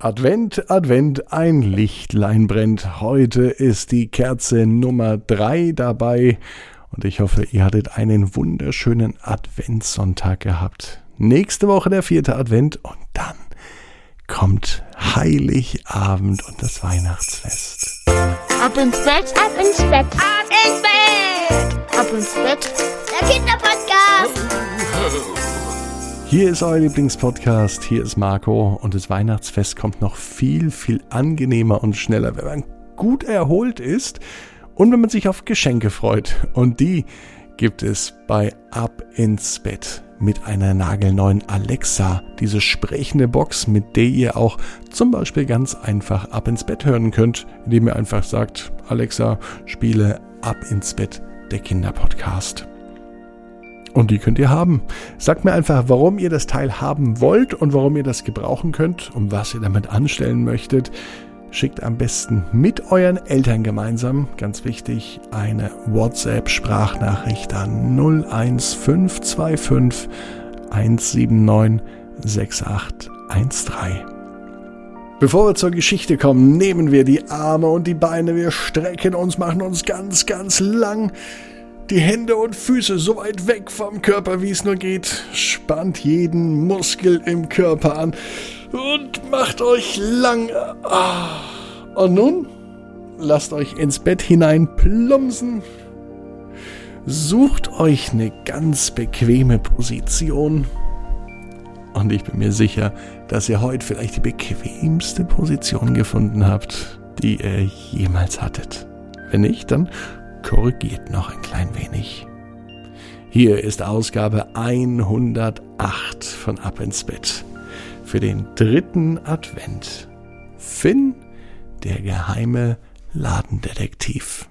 Advent, Advent, ein Lichtlein brennt. Heute ist die Kerze Nummer drei dabei und ich hoffe, ihr hattet einen wunderschönen Adventssonntag gehabt. Nächste Woche der vierte Advent und dann kommt Heiligabend und das Weihnachtsfest. Ab ins Bett, ab ins Bett, ab ins Bett, ab ins Bett, der Kinderpodcast. Hier ist euer Lieblingspodcast, hier ist Marco und das Weihnachtsfest kommt noch viel, viel angenehmer und schneller, wenn man gut erholt ist und wenn man sich auf Geschenke freut. Und die gibt es bei Ab ins Bett mit einer nagelneuen Alexa, diese sprechende Box, mit der ihr auch zum Beispiel ganz einfach Ab ins Bett hören könnt, indem ihr einfach sagt, Alexa, spiele Ab ins Bett, der Kinderpodcast. Und die könnt ihr haben. Sagt mir einfach, warum ihr das Teil haben wollt und warum ihr das gebrauchen könnt und was ihr damit anstellen möchtet. Schickt am besten mit euren Eltern gemeinsam, ganz wichtig, eine WhatsApp-Sprachnachricht an 01525 179 6813. Bevor wir zur Geschichte kommen, nehmen wir die Arme und die Beine, wir strecken uns, machen uns ganz, ganz lang die Hände und Füße so weit weg vom Körper, wie es nur geht. Spannt jeden Muskel im Körper an und macht euch lang. Ah. Und nun lasst euch ins Bett hinein plumpsen. Sucht euch eine ganz bequeme Position. Und ich bin mir sicher, dass ihr heute vielleicht die bequemste Position gefunden habt, die ihr jemals hattet. Wenn nicht, dann korrigiert noch ein klein wenig. Hier ist Ausgabe 108 von Ab ins Bett für den dritten Advent. Finn, der geheime Ladendetektiv.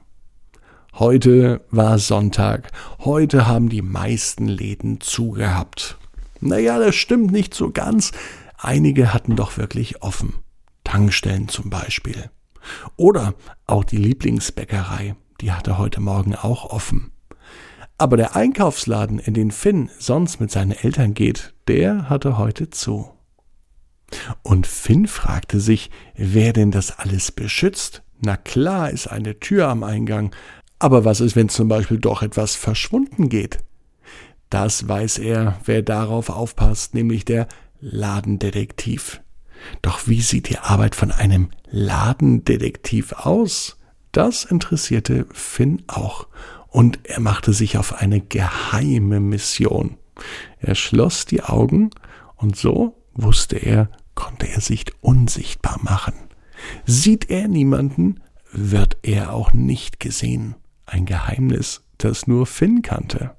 Heute war Sonntag. Heute haben die meisten Läden zugehabt. Naja, das stimmt nicht so ganz. Einige hatten doch wirklich offen. Tankstellen zum Beispiel. Oder auch die Lieblingsbäckerei die hatte heute Morgen auch offen. Aber der Einkaufsladen, in den Finn sonst mit seinen Eltern geht, der hatte heute zu. Und Finn fragte sich, wer denn das alles beschützt? Na klar ist eine Tür am Eingang, aber was ist, wenn zum Beispiel doch etwas verschwunden geht? Das weiß er, wer darauf aufpasst, nämlich der Ladendetektiv. Doch wie sieht die Arbeit von einem Ladendetektiv aus? Das interessierte Finn auch, und er machte sich auf eine geheime Mission. Er schloss die Augen, und so wusste er, konnte er sich unsichtbar machen. Sieht er niemanden, wird er auch nicht gesehen. Ein Geheimnis, das nur Finn kannte.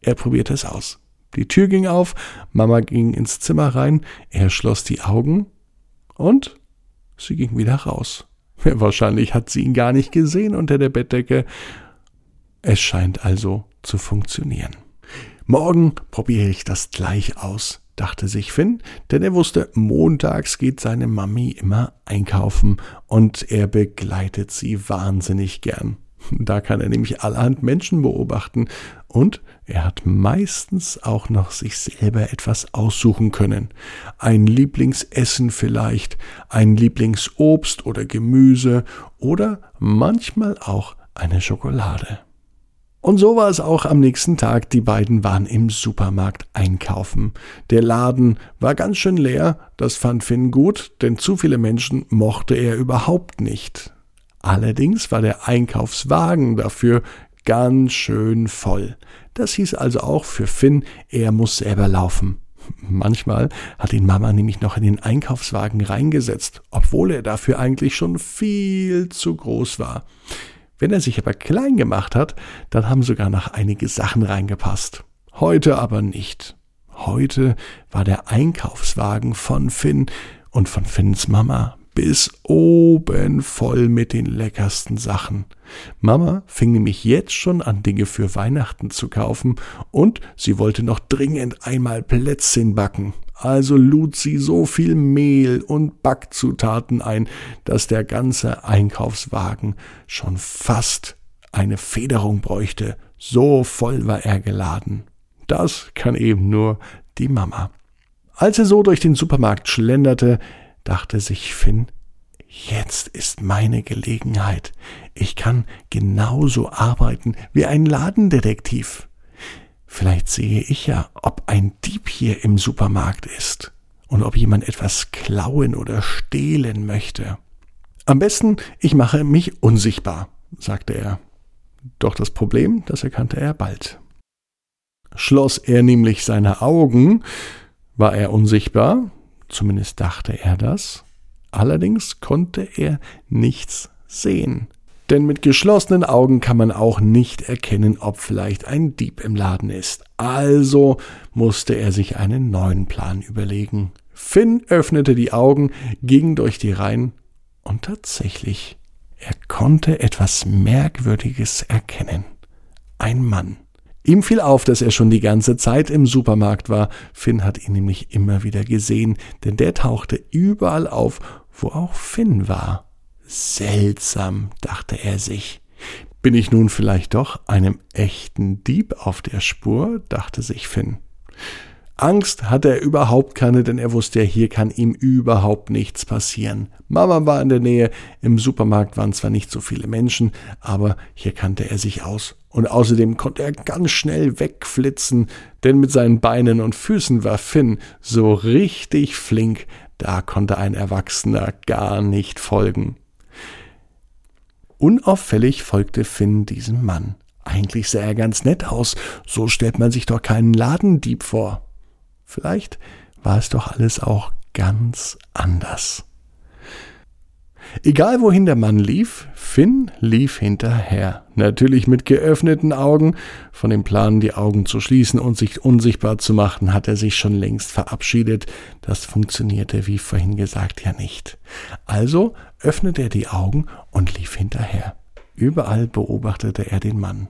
Er probierte es aus. Die Tür ging auf, Mama ging ins Zimmer rein, er schloss die Augen und sie ging wieder raus. Wahrscheinlich hat sie ihn gar nicht gesehen unter der Bettdecke. Es scheint also zu funktionieren. Morgen probiere ich das gleich aus, dachte sich Finn, denn er wusste, montags geht seine Mami immer einkaufen und er begleitet sie wahnsinnig gern. Da kann er nämlich allerhand Menschen beobachten und er hat meistens auch noch sich selber etwas aussuchen können. Ein Lieblingsessen vielleicht, ein Lieblingsobst oder Gemüse oder manchmal auch eine Schokolade. Und so war es auch am nächsten Tag. Die beiden waren im Supermarkt einkaufen. Der Laden war ganz schön leer, das fand Finn gut, denn zu viele Menschen mochte er überhaupt nicht. Allerdings war der Einkaufswagen dafür ganz schön voll. Das hieß also auch für Finn, er muss selber laufen. Manchmal hat ihn Mama nämlich noch in den Einkaufswagen reingesetzt, obwohl er dafür eigentlich schon viel zu groß war. Wenn er sich aber klein gemacht hat, dann haben sogar noch einige Sachen reingepasst. Heute aber nicht. Heute war der Einkaufswagen von Finn und von Finns Mama bis oben voll mit den leckersten Sachen. Mama fing nämlich jetzt schon an, Dinge für Weihnachten zu kaufen und sie wollte noch dringend einmal Plätzchen backen. Also lud sie so viel Mehl und Backzutaten ein, dass der ganze Einkaufswagen schon fast eine Federung bräuchte. So voll war er geladen. Das kann eben nur die Mama. Als er so durch den Supermarkt schlenderte, dachte sich Finn, jetzt ist meine Gelegenheit. Ich kann genauso arbeiten wie ein Ladendetektiv. Vielleicht sehe ich ja, ob ein Dieb hier im Supermarkt ist und ob jemand etwas klauen oder stehlen möchte. Am besten, ich mache mich unsichtbar, sagte er. Doch das Problem, das erkannte er bald. Schloss er nämlich seine Augen, war er unsichtbar, zumindest dachte er das, allerdings konnte er nichts sehen. Denn mit geschlossenen Augen kann man auch nicht erkennen, ob vielleicht ein Dieb im Laden ist. Also musste er sich einen neuen Plan überlegen. Finn öffnete die Augen, ging durch die Reihen und tatsächlich, er konnte etwas Merkwürdiges erkennen. Ein Mann. Ihm fiel auf, dass er schon die ganze Zeit im Supermarkt war. Finn hat ihn nämlich immer wieder gesehen, denn der tauchte überall auf, wo auch Finn war. Seltsam, dachte er sich. Bin ich nun vielleicht doch einem echten Dieb auf der Spur? dachte sich Finn. Angst hatte er überhaupt keine, denn er wusste ja, hier kann ihm überhaupt nichts passieren. Mama war in der Nähe, im Supermarkt waren zwar nicht so viele Menschen, aber hier kannte er sich aus. Und außerdem konnte er ganz schnell wegflitzen, denn mit seinen Beinen und Füßen war Finn so richtig flink, da konnte ein Erwachsener gar nicht folgen. Unauffällig folgte Finn diesem Mann. Eigentlich sah er ganz nett aus, so stellt man sich doch keinen Ladendieb vor. Vielleicht war es doch alles auch ganz anders. Egal wohin der Mann lief, Finn lief hinterher. Natürlich mit geöffneten Augen. Von dem Plan, die Augen zu schließen und sich unsichtbar zu machen, hat er sich schon längst verabschiedet. Das funktionierte, wie vorhin gesagt, ja nicht. Also öffnete er die Augen und lief hinterher. Überall beobachtete er den Mann.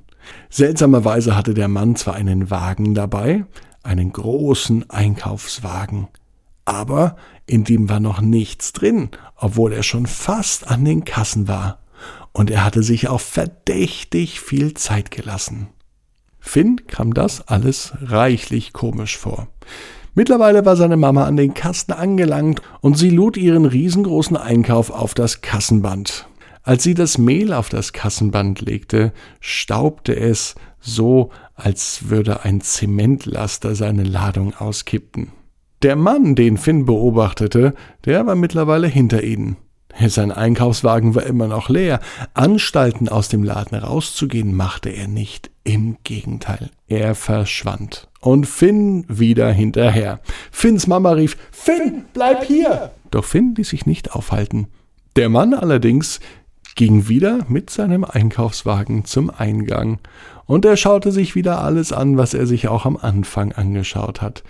Seltsamerweise hatte der Mann zwar einen Wagen dabei, einen großen Einkaufswagen. Aber in dem war noch nichts drin, obwohl er schon fast an den Kassen war. Und er hatte sich auch verdächtig viel Zeit gelassen. Finn kam das alles reichlich komisch vor. Mittlerweile war seine Mama an den Kasten angelangt und sie lud ihren riesengroßen Einkauf auf das Kassenband. Als sie das Mehl auf das Kassenband legte, staubte es so, als würde ein Zementlaster seine Ladung auskippen. Der Mann, den Finn beobachtete, der war mittlerweile hinter ihnen. Sein Einkaufswagen war immer noch leer. Anstalten, aus dem Laden rauszugehen, machte er nicht. Im Gegenteil, er verschwand. Und Finn wieder hinterher. Finns Mama rief, Finn, bleib hier! Doch Finn ließ sich nicht aufhalten. Der Mann allerdings ging wieder mit seinem Einkaufswagen zum Eingang, und er schaute sich wieder alles an, was er sich auch am Anfang angeschaut hat.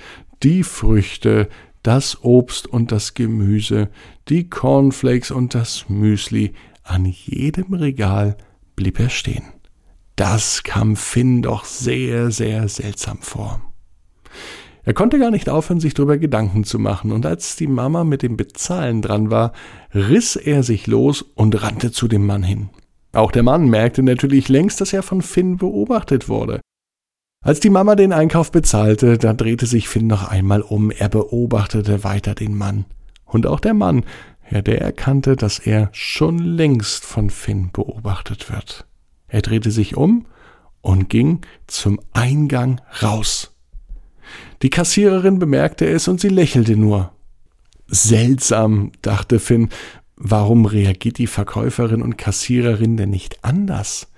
Die Früchte, das Obst und das Gemüse, die Cornflakes und das Müsli, an jedem Regal blieb er stehen. Das kam Finn doch sehr, sehr seltsam vor. Er konnte gar nicht aufhören, sich darüber Gedanken zu machen, und als die Mama mit dem Bezahlen dran war, riss er sich los und rannte zu dem Mann hin. Auch der Mann merkte natürlich längst, dass er von Finn beobachtet wurde. Als die Mama den Einkauf bezahlte, da drehte sich Finn noch einmal um, er beobachtete weiter den Mann. Und auch der Mann, ja, der erkannte, dass er schon längst von Finn beobachtet wird. Er drehte sich um und ging zum Eingang raus. Die Kassiererin bemerkte es und sie lächelte nur. Seltsam, dachte Finn, warum reagiert die Verkäuferin und Kassiererin denn nicht anders?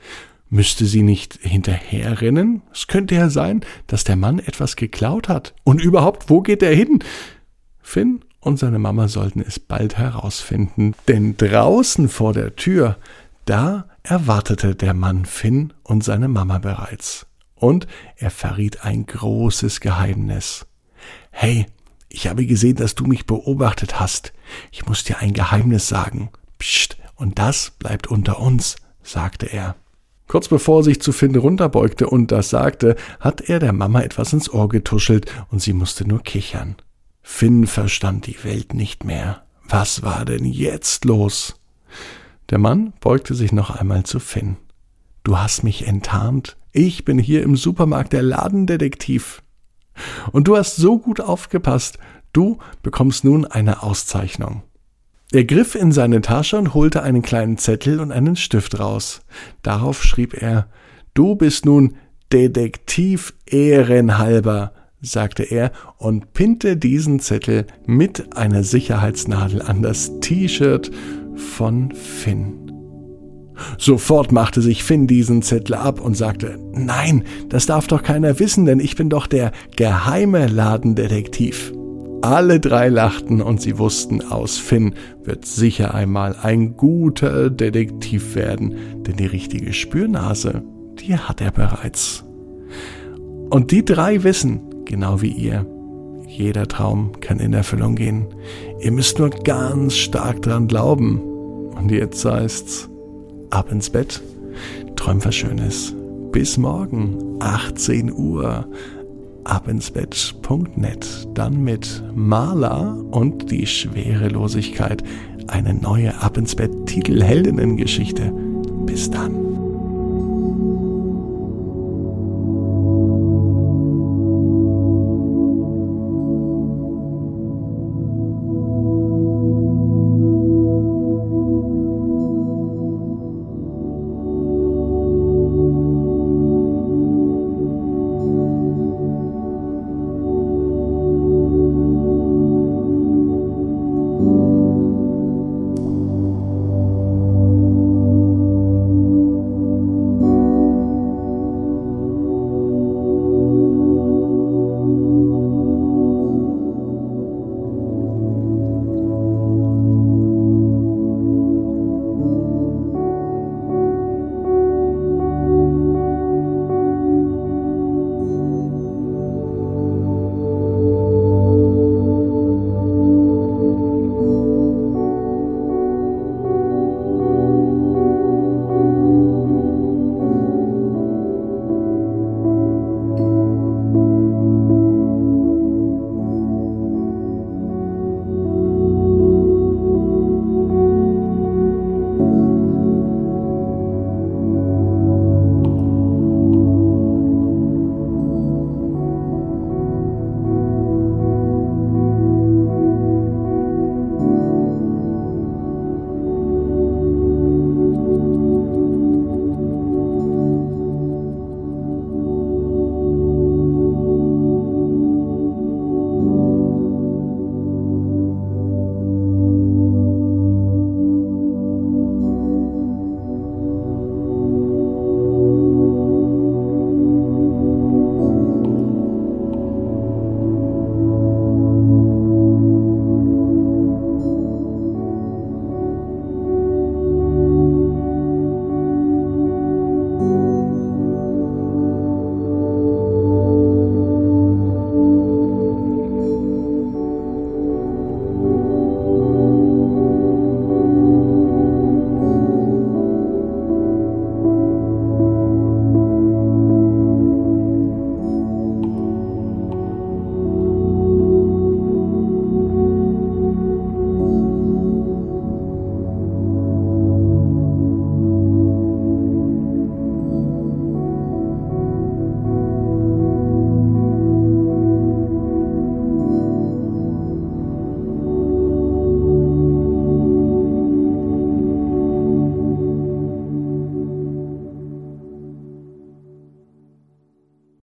Müsste sie nicht hinterherrennen? Es könnte ja sein, dass der Mann etwas geklaut hat. Und überhaupt, wo geht er hin? Finn und seine Mama sollten es bald herausfinden, denn draußen vor der Tür, da erwartete der Mann Finn und seine Mama bereits und er verriet ein großes Geheimnis. Hey, ich habe gesehen, dass du mich beobachtet hast. Ich muss dir ein Geheimnis sagen. Psst, und das bleibt unter uns, sagte er. Kurz bevor er sich zu Finn runterbeugte und das sagte, hat er der Mama etwas ins Ohr getuschelt und sie musste nur kichern. Finn verstand die Welt nicht mehr. Was war denn jetzt los? Der Mann beugte sich noch einmal zu Finn. Du hast mich enttarnt, ich bin hier im Supermarkt der Ladendetektiv. Und du hast so gut aufgepasst. Du bekommst nun eine Auszeichnung. Er griff in seine Tasche und holte einen kleinen Zettel und einen Stift raus. Darauf schrieb er Du bist nun Detektiv ehrenhalber, sagte er und pinte diesen Zettel mit einer Sicherheitsnadel an das T-Shirt von Finn. Sofort machte sich Finn diesen Zettel ab und sagte, Nein, das darf doch keiner wissen, denn ich bin doch der geheime Ladendetektiv. Alle drei lachten und sie wussten, aus Finn wird sicher einmal ein guter Detektiv werden, denn die richtige Spürnase, die hat er bereits. Und die drei wissen, genau wie ihr, jeder Traum kann in Erfüllung gehen. Ihr müsst nur ganz stark dran glauben. Und jetzt heißt's, ab ins Bett, träum was Schönes. Bis morgen, 18 Uhr abinsbett.net. Dann mit Marla und die Schwerelosigkeit. Eine neue Ab ins Bett Titelheldinnengeschichte. Bis dann.